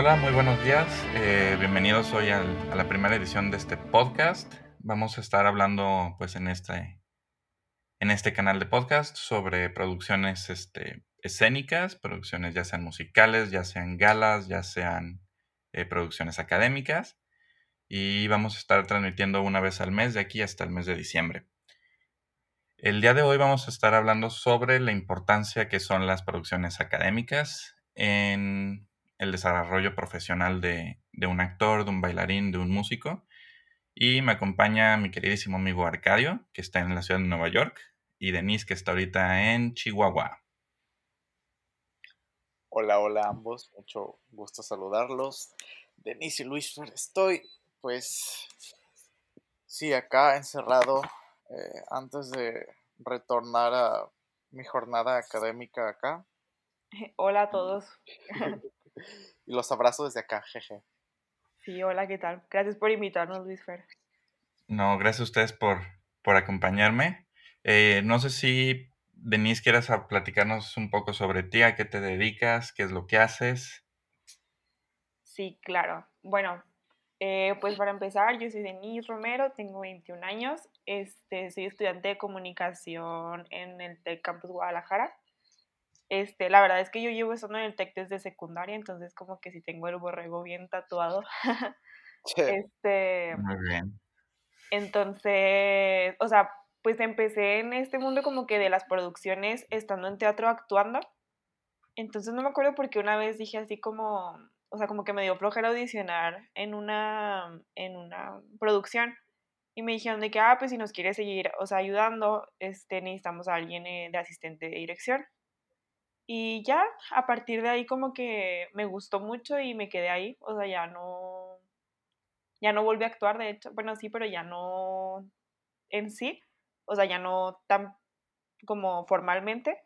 Hola, muy buenos días. Eh, bienvenidos hoy al- a la primera edición de este podcast. Vamos a estar hablando, pues, en este, en este canal de podcast sobre producciones este, escénicas, producciones ya sean musicales, ya sean galas, ya sean eh, producciones académicas. Y vamos a estar transmitiendo una vez al mes de aquí hasta el mes de diciembre. El día de hoy vamos a estar hablando sobre la importancia que son las producciones académicas en el desarrollo profesional de, de un actor, de un bailarín, de un músico. Y me acompaña mi queridísimo amigo Arcadio, que está en la ciudad de Nueva York, y Denise, que está ahorita en Chihuahua. Hola, hola a ambos, mucho gusto saludarlos. Denise y Luis, Fer, estoy pues sí acá encerrado eh, antes de retornar a mi jornada académica acá Hola a todos. y los abrazo desde acá, jeje. Sí, hola, ¿qué tal? Gracias por invitarnos, Luis Fer. No, gracias a ustedes por, por acompañarme. Eh, no sé si, Denise, quieras platicarnos un poco sobre ti, a qué te dedicas, qué es lo que haces. Sí, claro. Bueno, eh, pues para empezar, yo soy Denise Romero, tengo 21 años, este, soy estudiante de comunicación en el TEC Campus Guadalajara. Este, la verdad es que yo llevo estando en el TEC desde secundaria, entonces como que sí tengo el borrego bien tatuado. este, Muy bien. Entonces, o sea, pues empecé en este mundo como que de las producciones estando en teatro actuando. Entonces no me acuerdo porque una vez dije así como, o sea, como que me dio flojera audicionar en una, en una producción. Y me dijeron de que, ah, pues si nos quieres seguir, o sea, ayudando, este, necesitamos a alguien eh, de asistente de dirección. Y ya, a partir de ahí como que me gustó mucho y me quedé ahí. O sea, ya no, ya no volví a actuar, de hecho. Bueno, sí, pero ya no en sí. O sea, ya no tan como formalmente.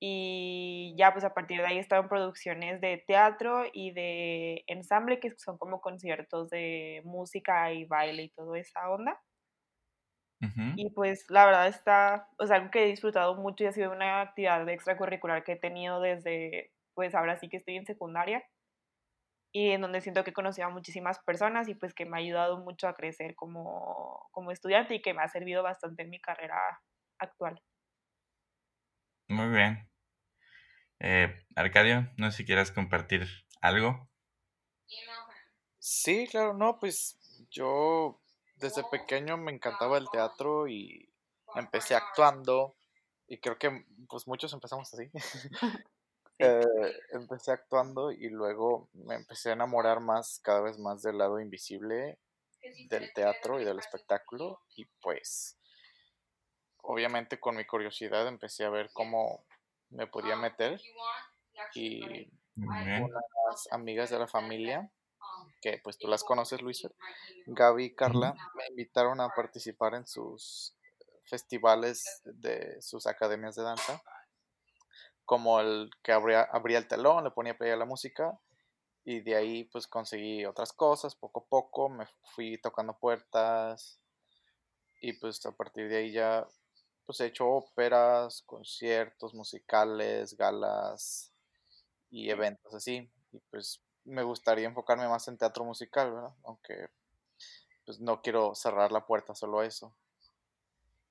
Y ya, pues a partir de ahí he estado en producciones de teatro y de ensamble, que son como conciertos de música y baile y toda esa onda. Y pues la verdad está, o sea, algo que he disfrutado mucho y ha sido una actividad extracurricular que he tenido desde, pues ahora sí que estoy en secundaria y en donde siento que he conocido a muchísimas personas y pues que me ha ayudado mucho a crecer como, como estudiante y que me ha servido bastante en mi carrera actual. Muy bien. Eh, Arcadio, no sé si quieras compartir algo. Sí, claro, no, pues yo desde pequeño me encantaba el teatro y empecé actuando y creo que pues muchos empezamos así. Eh, empecé actuando y luego me empecé a enamorar más, cada vez más del lado invisible del teatro y del espectáculo y pues obviamente con mi curiosidad empecé a ver cómo me podía meter y unas amigas de la familia que pues tú las conoces Luis Gaby y Carla me invitaron a participar en sus festivales de sus academias de danza como el que abría, abría el telón, le ponía play a la música y de ahí pues conseguí otras cosas poco a poco, me fui tocando puertas y pues a partir de ahí ya pues he hecho óperas, conciertos musicales, galas y eventos así y pues me gustaría enfocarme más en teatro musical, ¿verdad? Aunque pues no quiero cerrar la puerta solo a eso.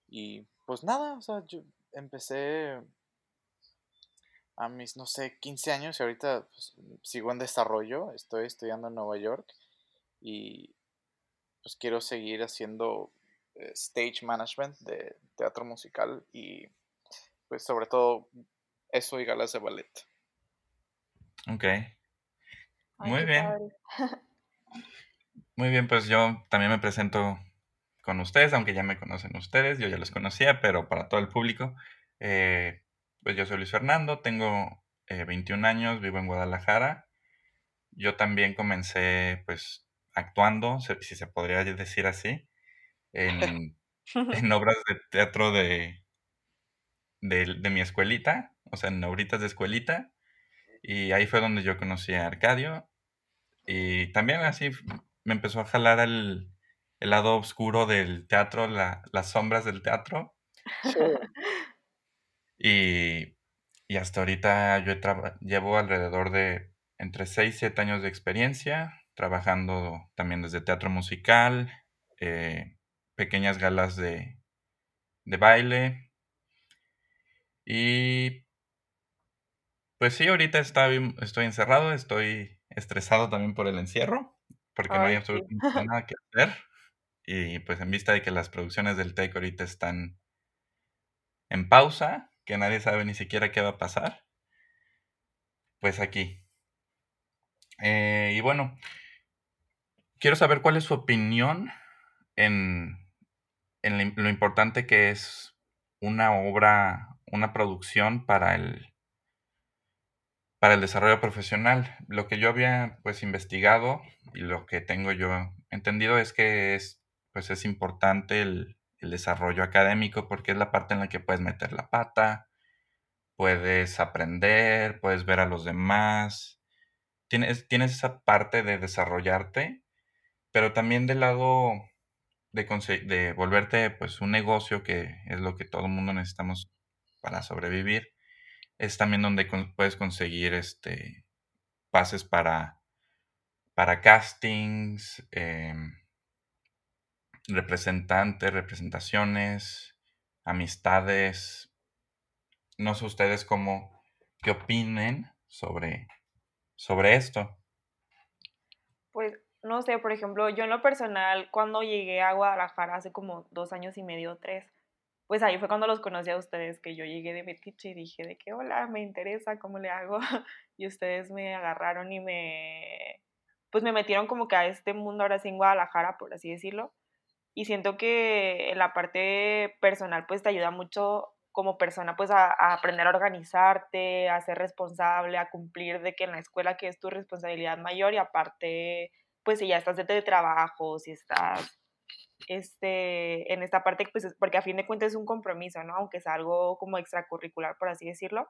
Y pues nada, o sea, yo empecé a mis, no sé, 15 años y ahorita pues, sigo en desarrollo, estoy estudiando en Nueva York y pues quiero seguir haciendo eh, stage management de teatro musical y pues sobre todo eso y galas de ballet. Ok. Ay, Muy bien. padre. Muy bien, pues yo también me presento con ustedes, aunque ya me conocen ustedes, yo ya los conocía, pero para todo el público, eh, pues yo soy Luis Fernando, tengo eh, 21 años, vivo en Guadalajara. Yo también comencé pues actuando, si se podría decir así, en, en obras de teatro de, de, de mi escuelita, o sea, en obritas de escuelita. Y ahí fue donde yo conocí a Arcadio. Y también así me empezó a jalar el, el lado oscuro del teatro, la- las sombras del teatro. Y, y hasta ahorita yo llevo alrededor de entre 6 y 7 años de experiencia, trabajando también desde teatro musical, eh, pequeñas galas de, de baile. Y pues sí, ahorita estoy encerrado, estoy estresado también por el encierro, porque no hay absolutamente nada que hacer. Y pues en vista de que las producciones del TEC ahorita están en pausa, que nadie sabe ni siquiera qué va a pasar, pues aquí. Eh, y bueno, quiero saber cuál es su opinión en, en lo importante que es una obra, una producción para el, para el desarrollo profesional. Lo que yo había pues investigado y lo que tengo yo entendido es que es pues es importante el, desarrollo académico porque es la parte en la que puedes meter la pata, puedes aprender, puedes ver a los demás, tienes, tienes esa parte de desarrollarte, pero también del lado de, de volverte pues un negocio que es lo que todo el mundo necesitamos para sobrevivir es también donde puedes conseguir este, pases para, para castings, em, representantes, representaciones, amistades. No sé ustedes cómo, qué opinen sobre, sobre esto. Pues no sé, por ejemplo, yo en lo personal, cuando llegué a Guadalajara hace como dos años y medio, tres, pues ahí fue cuando los conocí a ustedes, que yo llegué de Metiche y dije de que, hola, me interesa, ¿cómo le hago? Y ustedes me agarraron y me, pues me metieron como que a este mundo ahora sí en Guadalajara, por así decirlo. Y siento que en la parte personal, pues te ayuda mucho como persona, pues a, a aprender a organizarte, a ser responsable, a cumplir de que en la escuela que es tu responsabilidad mayor y aparte, pues si ya estás de trabajo, si estás este, en esta parte, pues porque a fin de cuentas es un compromiso, ¿no? Aunque es algo como extracurricular, por así decirlo.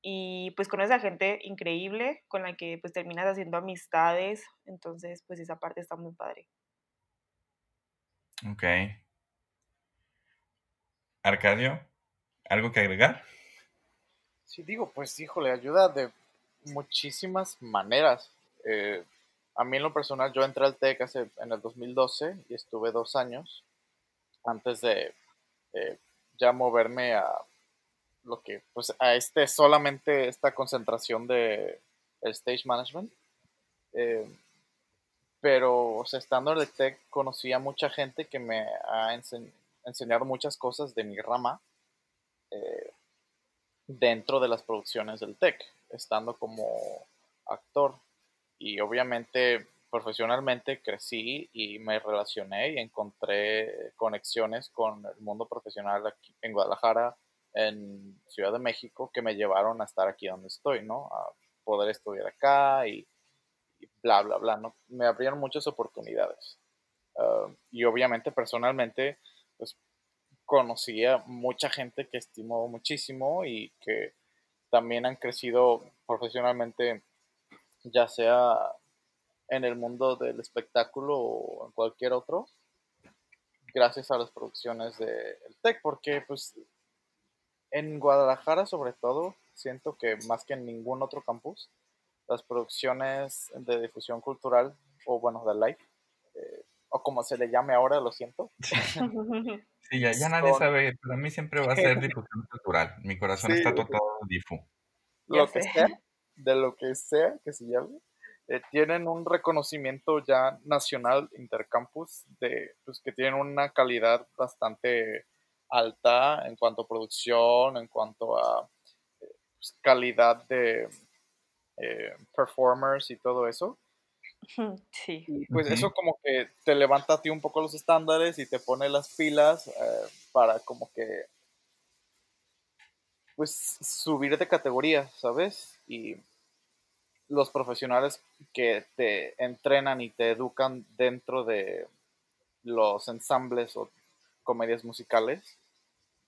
Y pues conoces a gente increíble con la que pues terminas haciendo amistades, entonces pues esa parte está muy padre. Ok. Arcadio, ¿algo que agregar? Sí, digo, pues híjole, ayuda de muchísimas maneras. Eh, a mí en lo personal, yo entré al TEC hace, en el 2012 y estuve dos años antes de ya moverme a lo que, pues a este, solamente esta concentración de el stage management. Eh, pero, estando en el TEC conocí a mucha gente que me ha enseñado muchas cosas de mi rama eh, dentro de las producciones del TEC, estando como actor y obviamente profesionalmente crecí y me relacioné y encontré conexiones con el mundo profesional aquí en Guadalajara, en Ciudad de México, que me llevaron a estar aquí donde estoy, ¿no? A poder estudiar acá y, bla, bla, bla, ¿no? Me abrieron muchas oportunidades. Ah, y obviamente personalmente, pues conocí a mucha gente que estimo muchísimo y que también han crecido profesionalmente ya sea en el mundo del espectáculo o en cualquier otro, gracias a las producciones del TEC, porque pues en Guadalajara sobre todo, siento que más que en ningún otro campus, las producciones de difusión cultural, o bueno, de live, eh, o como se le llame ahora, lo siento. Sí, ya, nadie sabe, para mí siempre va a ser difusión cultural, mi corazón está todo difu. Lo que sea, de lo que sea que se llame, eh, tienen un reconocimiento ya nacional intercampus de pues, que tienen una calidad bastante alta en cuanto a producción, en cuanto a pues, calidad de eh, performers y todo eso. Sí. Y pues eso como que te levanta a ti un poco los estándares y te pone las pilas eh, para como que pues subir de categoría, ¿sabes? Y los profesionales que te entrenan y te educan dentro de los ensambles o comedias musicales,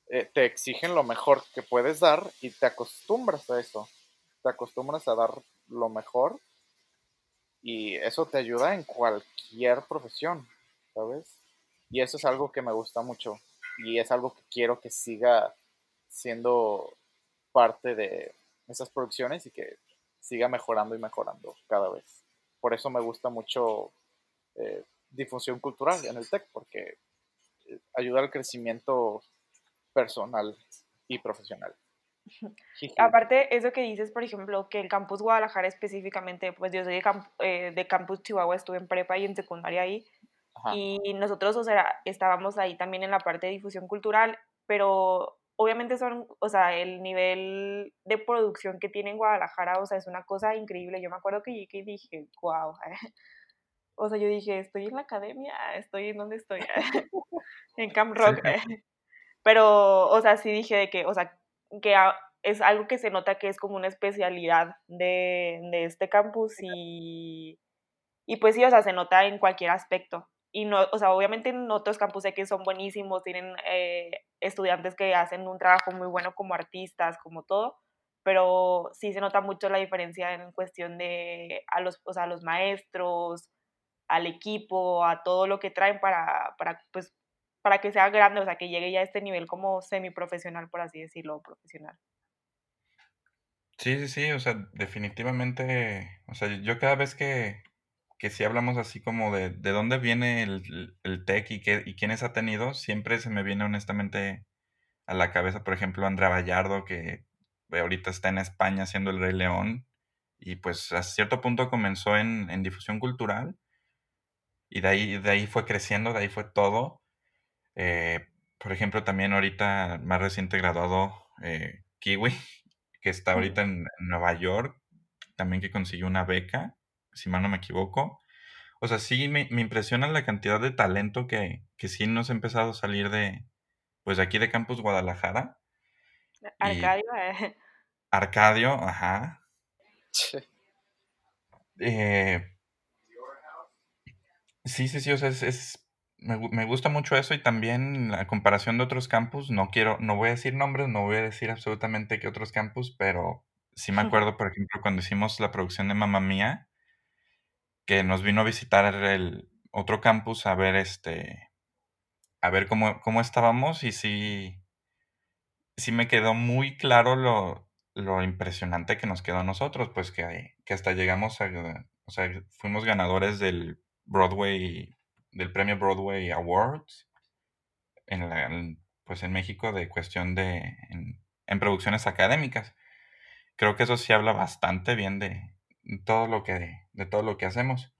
eh, te exigen lo mejor que puedes dar y te acostumbras a eso. Te acostumbras a dar lo mejor y eso te ayuda en cualquier profesión, ¿sabes? Y eso es algo que me gusta mucho y es algo que quiero que siga siendo parte de esas producciones y que siga mejorando y mejorando cada vez. Por eso me gusta mucho eh, difusión cultural en el TEC, porque eh, ayuda al crecimiento personal y profesional. Aparte, eso que dices, por ejemplo, que el campus Guadalajara específicamente, pues yo soy de, eh, de campus Chihuahua, estuve en prepa y en secundaria ahí, y nosotros, o sea, estábamos ahí también en la parte de difusión cultural, pero obviamente son, o sea, el nivel de producción que tiene en Guadalajara, o sea, es una cosa increíble. Yo me acuerdo que llegué y dije, wow. O sea, yo dije, estoy en la academia, estoy en donde estoy, en Camp Rock. Pero, o sea, sí dije de que, o sea, que es algo que se nota que es como una especialidad de, de este campus y, y pues sí, o sea, se nota en cualquier aspecto y no, o sea, obviamente en otros campus sé que son buenísimos, tienen eh, estudiantes que hacen un trabajo muy bueno como artistas, como todo, pero sí se nota mucho la diferencia en cuestión de a los, o sea, a los maestros, al equipo, a todo lo que traen para, para, pues, para que sea grande, o sea, que llegue ya a este nivel como semiprofesional, por así decirlo, profesional. Sí, sí, sí, o sea, definitivamente, o sea, yo cada vez que, que si hablamos así como de, de dónde viene el, el tech y, qué, y quiénes ha tenido, siempre se me viene honestamente a la cabeza, por ejemplo, Andrea Vallardo, que ahorita está en España haciendo El Rey León, y pues a cierto punto comenzó en, en difusión cultural, y de ahí, de ahí fue creciendo, de ahí fue todo. Eh, por ejemplo, también ahorita más reciente graduado eh, Kiwi, que está ahorita en, en Nueva York, también que consiguió una beca si mal no me equivoco. O sea, sí me, impresiona la cantidad de talento que, que sí nos ha empezado a salir de, pues de aquí de Campus Guadalajara. Arcadio, eh. Arcadio, ajá. Eh, sí, sí, sí, o sea, es, me, me, gusta mucho eso y también la comparación de otros campus, no quiero, no voy a decir nombres, no voy a decir absolutamente qué otros campus, pero sí me acuerdo, por ejemplo, cuando hicimos la producción de Mamma Mía, que nos vino a visitar el otro campus a ver este a ver cómo, cómo estábamos y sí, sí me quedó muy claro lo, lo impresionante que nos quedó a nosotros, pues que, que hasta llegamos a, o sea, fuimos ganadores del Broadway, del premio Broadway Awards en la, pues en México de cuestión de, en, en producciones académicas. Creo que eso sí habla bastante bien de, todo lo que, de todo lo que hacemos.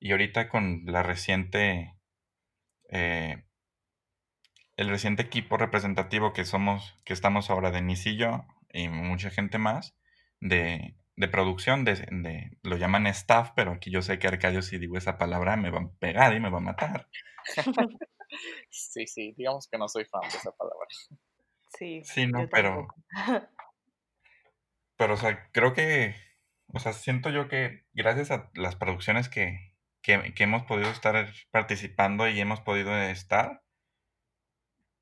Y ahorita con la reciente, eh, el reciente equipo representativo que somos, que estamos ahora de Nisillo y mucha gente más, de, de producción, de, de, lo llaman staff, pero aquí yo sé que Arcadio si digo esa palabra me va a pegar y me va a matar. sí, sí, digamos que no soy fan de esa palabra. Sí, sí no, pero... Pero, o sea, creo que o sea, siento yo que gracias a las producciones que, que, hemos podido estar participando y hemos podido estar,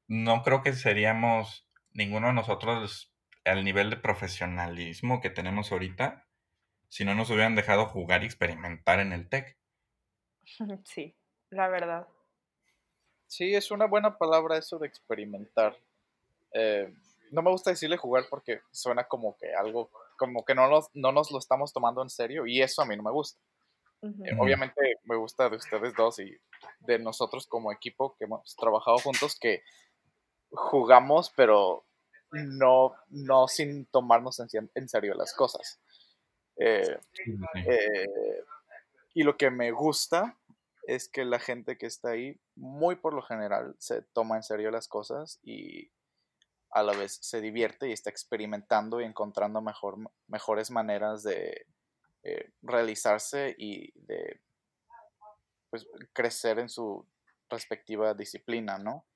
no creo que seríamos ninguno de nosotros al nivel de profesionalismo que tenemos ahorita si no nos hubieran dejado jugar y experimentar en el TEC. Sí, la verdad. Sí, es una buena palabra eso de experimentar. Eh, no me gusta decirle jugar porque suena como que algo como que no nos, no nos lo estamos tomando en serio y eso a mí no me gusta. Eh, obviamente me gusta de ustedes dos y de nosotros como equipo que hemos trabajado juntos que jugamos pero no, no sin tomarnos en, serio las cosas. Eh, eh, y lo que me gusta es que la gente que está ahí, muy por lo general, se toma en serio las cosas y a la vez se divierte y está experimentando y encontrando mejor, mejores maneras de eh, realizarse y de pues, crecer en su respectiva disciplina, ¿no?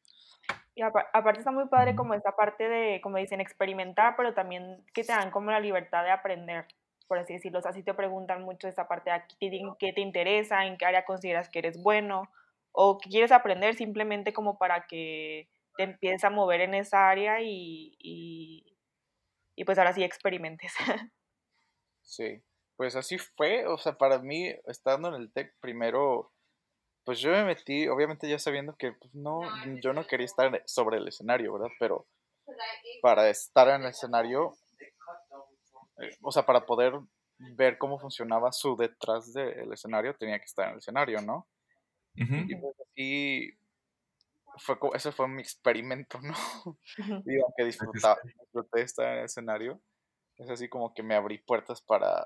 Y aparte está muy padre como esta parte de, como dicen, experimentar, pero también que te dan como la libertad de aprender, por así decirlo. O sea, si te preguntan mucho esta parte de qué te interesa, en qué área consideras que eres bueno, o qué quieres aprender simplemente como para que te empieza a mover en esa área y, y, pues ahora sí experimentes. Sí, pues así fue, o sea, para mí, estando en el TEC primero, pues yo me metí, obviamente ya sabiendo que pues, no, yo no quería estar sobre el escenario, ¿verdad? Pero para estar en el escenario, eh, o sea, para poder ver cómo funcionaba su detrás del escenario, tenía que estar en el escenario, ¿no? Y pues así fue ese fue mi experimento, ¿no? Y aunque disfruta este disfruté estar en el escenario, es así como que me abrí puertas para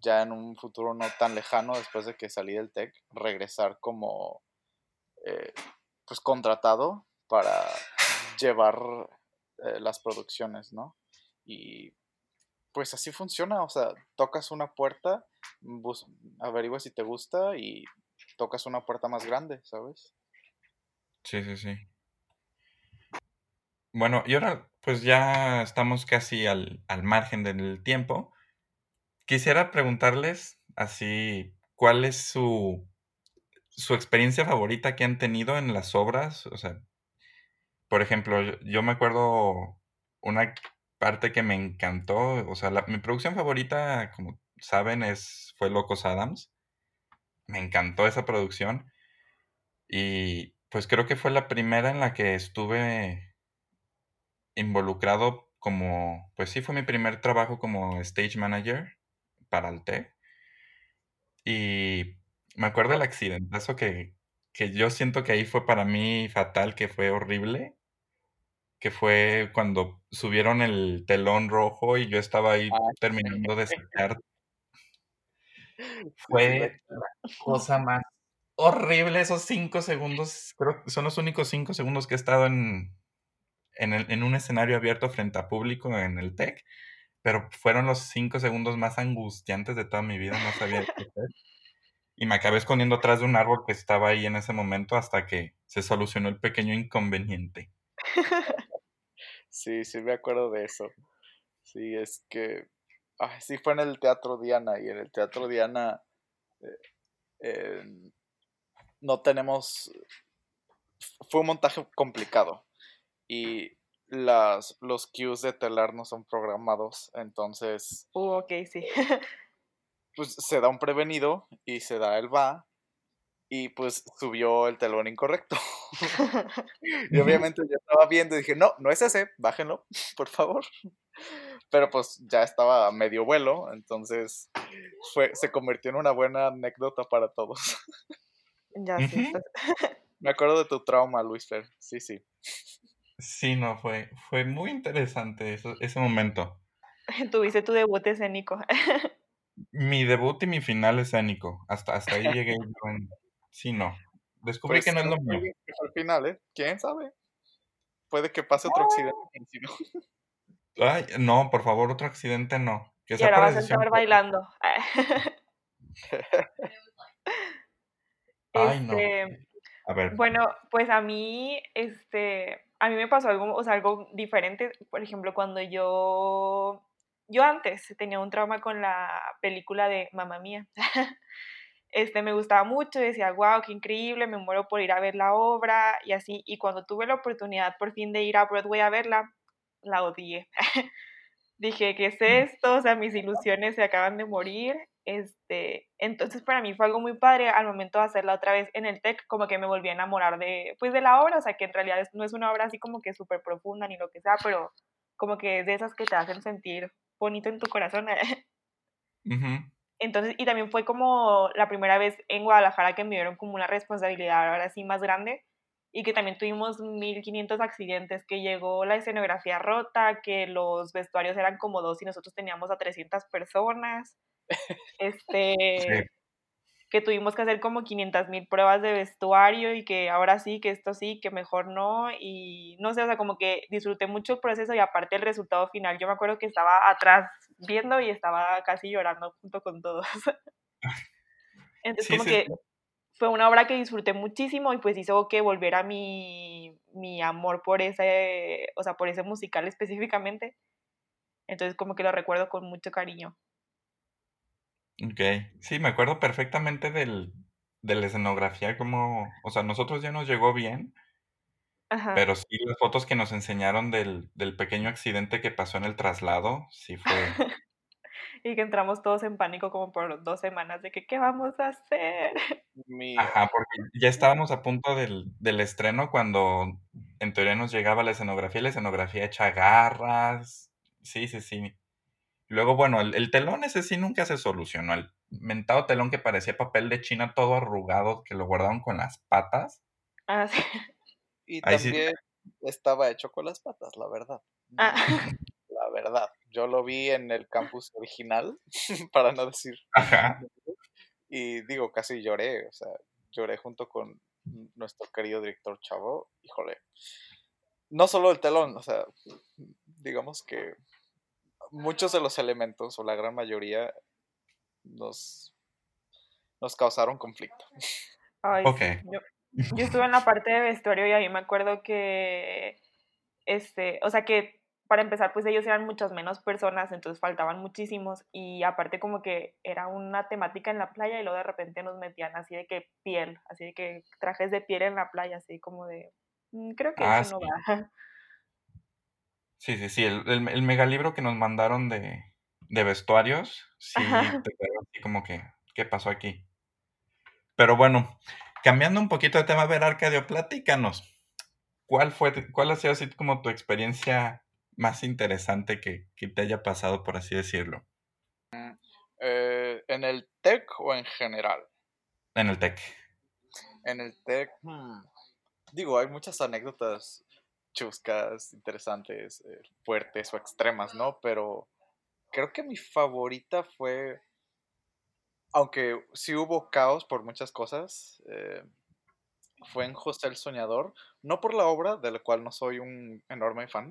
ya en un futuro no tan lejano, después de que salí del TEC, regresar como, eh, pues, contratado para llevar, eh, las producciones, ¿no? Y, pues, así funciona, o sea, tocas una puerta, bus averiguas si te gusta y tocas una puerta más grande, ¿sabes? Sí, sí, sí. Bueno, y ahora, pues, ya estamos casi al al margen del tiempo. Quisiera preguntarles así, ¿cuál es su su experiencia favorita que han tenido en las obras? O sea por ejemplo, yo me acuerdo una parte que me encantó, o sea, la mi producción favorita, como saben, es fue Locos Adams. Me encantó esa producción. Y, pues, creo que fue la primera en la que estuve involucrado como pues sí, fue mi primer trabajo como stage manager para el TEC. Y me acuerdo el accidentazo que que yo siento que ahí fue para mí fatal, que fue horrible que fue cuando subieron el telón rojo y yo estaba ahí Ah, terminando de sacar. Fue la cosa más horrible esos 5 segundos, creo que son los únicos 5 segundos que he estado en en un escenario abierto frente a público en el TEC, pero fueron los 5 segundos más angustiantes de toda mi vida, no sabía qué hacer. Y me acabé escondiendo atrás de un árbol que estaba ahí en ese momento hasta que se solucionó el pequeño inconveniente. Sí, sí me acuerdo de eso. Sí, es que, ay, sí fue en el Teatro Diana, y en el Teatro Diana, eh, no tenemos fue un montaje complicado, y las los cues de telar no son programados, entonces Uh, okey, sí. pues, se da un prevenido y se da el va, y pues, subió el telón incorrecto. Y obviamente yo estaba viendo y dije: "No, no es ese, bájenlo, por favor". Pero, pues, ya estaba a medio vuelo, entonces fue se convirtió en una buena anécdota para todos. Ya, sí, estás Me acuerdo de tu trauma, Luisfer, sí, sí. Sí, no, fue fue muy interesante eso ese momento. Tuviste tu debut escénico. Mi debut y mi final escénico, hasta hasta ahí llegué sí, no, descubrí que Pues, no es lo mío. al final, ¿eh? ¿Quién sabe? Puede que pase otro accidente ¡Ah! parecido. Ay, no, por favor, otro accidente no, que Y ahora vas a estar bailando. Ay, no. Este, A ver. bueno, pues a mí, este, a mí me pasó algo, o sea, algo diferente, por ejemplo, cuando yo yo antes tenía un trauma con la película de Mamma Mía. Este, me gustaba mucho, decía: "Guau, qué increíble, me muero por ir a ver la obra", y así. Y cuando tuve la oportunidad por fin de ir a Broadway a verla, la odié. Dije: "¿Qué es esto?". O sea, mis ilusiones se acaban de morir. Este, entonces, para mí fue algo muy padre al momento de hacerla otra vez en el TEC, como que me volví a enamorar de, pues, de la obra, o sea, que en realidad es no es una obra así como que superprofunda ni lo que sea, pero como que es de esas que te hacen sentir bonito en tu corazón. Ujú. Entonces, y también fue como la primera vez en Guadalajara que me dieron como una responsabilidad ahora sí más grande, y que también tuvimos 1500 accidentes, que llegó la escenografía rota, que los vestuarios eran como 2 y nosotros teníamos a 300 personas, Sí. este, que tuvimos que hacer como 500,000 pruebas de vestuario y que ahora sí, que esto sí, que mejor no, y no sé, o sea, como que disfruté mucho el proceso y aparte el resultado final. Yo me acuerdo que estaba atrás viendo y estaba casi llorando junto con todos. Entonces, Sí, como sí, que fue una obra que disfruté muchísimo y, pues, hizo que volviera mi mi amor por ese, o sea, por ese musical específicamente. Entonces, como que lo recuerdo con mucho cariño. Okey. Sí, me acuerdo perfectamente del de la escenografía, cómo o sea, a nosotros ya nos llegó bien Ajá. pero sí, las fotos que nos enseñaron del del pequeño accidente que pasó en el traslado, sí fue Y que entramos todos en pánico como por 2 semanas de que, ¿qué vamos a hacer? Mío. Ajá, porque ya estábamos a punto del del estreno cuando en teoría nos llegaba la escenografía, y la escenografía hecha garras. Sí, sí, sí. Luego, bueno, el, el telón ese sí nunca se solucionó. El mentado telón que parecía papel de China todo arrugado, que lo guardaron con las patas. Ah, sí. Y Ahí sí. también estaba hecho con las patas, la verdad. Ah, La verdad. Yo lo vi en el campus original, para no decir. Ajá. Y digo, casi lloré, o sea, lloré junto con nuestro querido director Chavo. Híjole. No solo el telón, o sea, digamos que muchos de los elementos, o la gran mayoría, nos, nos causaron conflicto. Ay, Ok. sí. Yo, yo estuve en la parte de vestuario y ahí me acuerdo que, este, o sea que para empezar, pues ellos eran muchas menos personas, entonces faltaban muchísimos y aparte como que era una temática en la playa y luego de repente nos metían así de que piel, así de que trajes de piel en la playa, así como de, "Mm, creo que Ah, eso no va. Sí, sí, sí. El, el, el megalibro que nos mandaron de, de vestuarios, sí, Ajá. te quedó así como que, ¿qué pasó aquí? Pero bueno, cambiando un poquito de tema, a ver, Arcadio, platícanos. ¿Cuál fue, cuál ha sido así como tu experiencia más interesante que, que te haya pasado, por así decirlo, Eh, ¿En el TEC o en general? en el TEC? En el TEC, hmm, digo, hay muchas anécdotas chuscas, interesantes, eh, fuertes o extremas, ¿no? Pero creo que mi favorita fue, aunque sí hubo caos por muchas cosas, eh, fue en José el Soñador, no por la obra, de la cual no soy un enorme fan,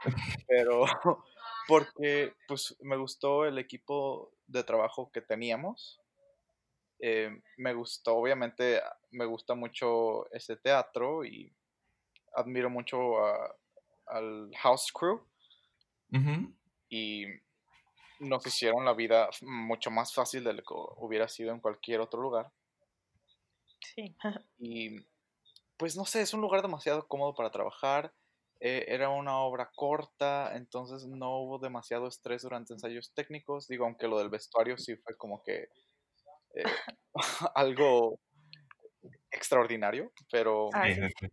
pero porque pues me gustó el equipo de trabajo que teníamos. Eh, me gustó, obviamente, me gusta mucho ese teatro y admiro mucho a- al House Crew y nos hicieron la vida mucho más fácil de lo que hubiera sido en cualquier otro lugar. Sí. Y pues no sé, es un lugar demasiado cómodo para trabajar. eh, era una obra corta, entonces no hubo demasiado estrés durante ensayos técnicos. Digo, aunque lo del vestuario sí fue como que eh, algo extraordinario, pero, Ah, sí, sí.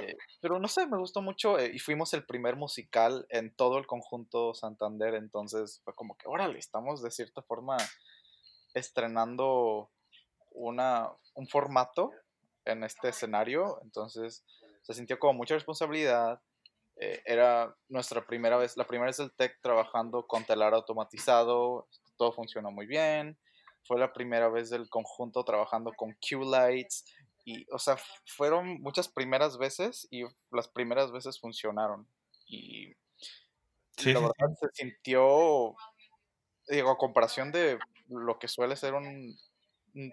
Eh, pero no sé, me gustó mucho eh, y fuimos el primer musical en todo el conjunto Santander, entonces fue como que, órale, estamos de cierta forma estrenando una, un formato en este escenario, entonces se sintió como mucha responsabilidad. eh, era nuestra primera vez, la primera vez del TEC trabajando con telar automatizado, todo funcionó muy bien. Fue la primera vez del conjunto trabajando con Q-Lights. Y, o sea, fueron muchas primeras veces y las primeras veces funcionaron. Y Sí, la sí, verdad se sintió, digo, a comparación de lo que suele ser un, un-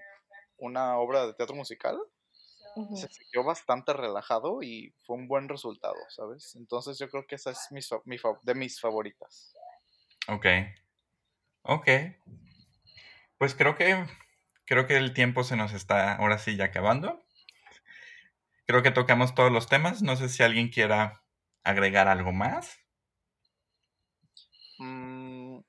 una obra de teatro musical, se sintió bastante relajado y fue un buen resultado, ¿sabes? Entonces yo creo que esa es mi fa- de mis favoritas. Ok. Ok. Pues creo que creo que el tiempo se nos está ahora sí ya acabando. Creo que tocamos todos los temas. No sé si alguien quiera agregar algo más. Mm,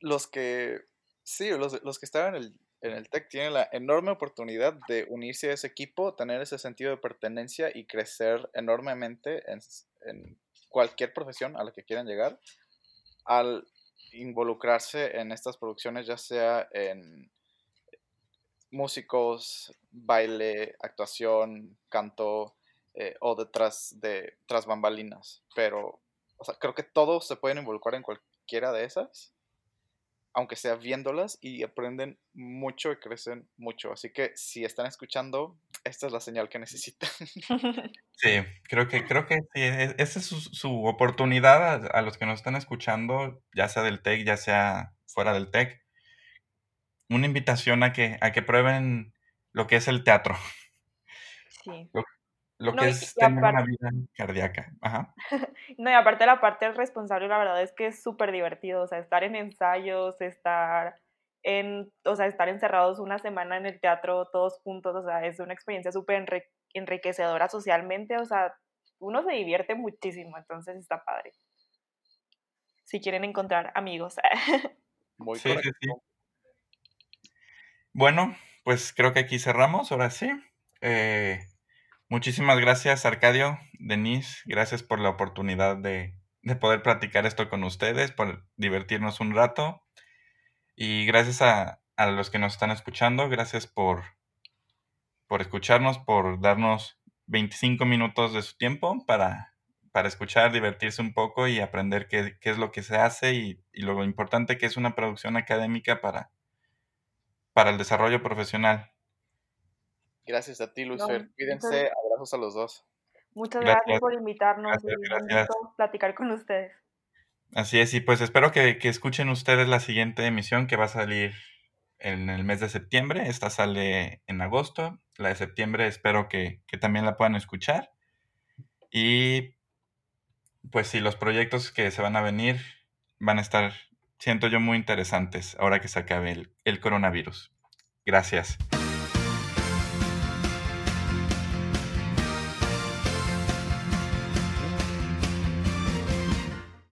los que, sí, los, los que estaban en el, en el TEC tienen la enorme oportunidad de unirse a ese equipo, tener ese sentido de pertenencia y crecer enormemente en, en cualquier profesión a la que quieran llegar al involucrarse en estas producciones, ya sea en músicos, baile, actuación, canto eh, o detrás de tras bambalinas. Pero, o sea, creo que todos se pueden involucrar en cualquiera de esas, aunque sea viéndolas y aprenden mucho y crecen mucho. Así que si están escuchando, esta es la señal que necesitan. Sí, creo que creo que sí, e- esa es su, su oportunidad a, a los que nos están escuchando, ya sea del TEC, ya sea fuera del TEC. Una invitación a que a que prueben lo que es el teatro, Sí. lo, lo No, que y, es tener una aparte, vida cardíaca. Ajá. no, y aparte la parte del responsable, la verdad es que es súper divertido, o sea, estar en ensayos, estar en, o sea, estar encerrados una semana en el teatro todos juntos, o sea, es una experiencia súper enri- enriquecedora socialmente, o sea, uno se divierte muchísimo, entonces está padre. Si quieren encontrar amigos. Muy Sí, sí, sí. Bueno, pues creo que aquí cerramos, ahora sí. Eh, muchísimas gracias, Arcadio, Denise, gracias por la oportunidad de, de poder platicar esto con ustedes, por divertirnos un rato. Y gracias a, a los que nos están escuchando, gracias por, por escucharnos, por darnos 25 minutos de su tiempo para, para escuchar, divertirse un poco y aprender qué, qué es lo que se hace y, y, lo importante que es una producción académica para, para el desarrollo profesional. Gracias a ti, Lucer. No, Cuídense, muchas... abrazos a los dos. Muchas gracias, gracias por invitarnos gracias, y gracias. platicar con ustedes. Así es, y pues espero que, que, escuchen ustedes la siguiente emisión que va a salir en el mes de septiembre. Esta sale en agosto. La de septiembre espero que, que también la puedan escuchar. Y pues sí, los proyectos que se van a venir van a estar, siento yo, muy interesantes ahora que se acabe el, el coronavirus. Gracias.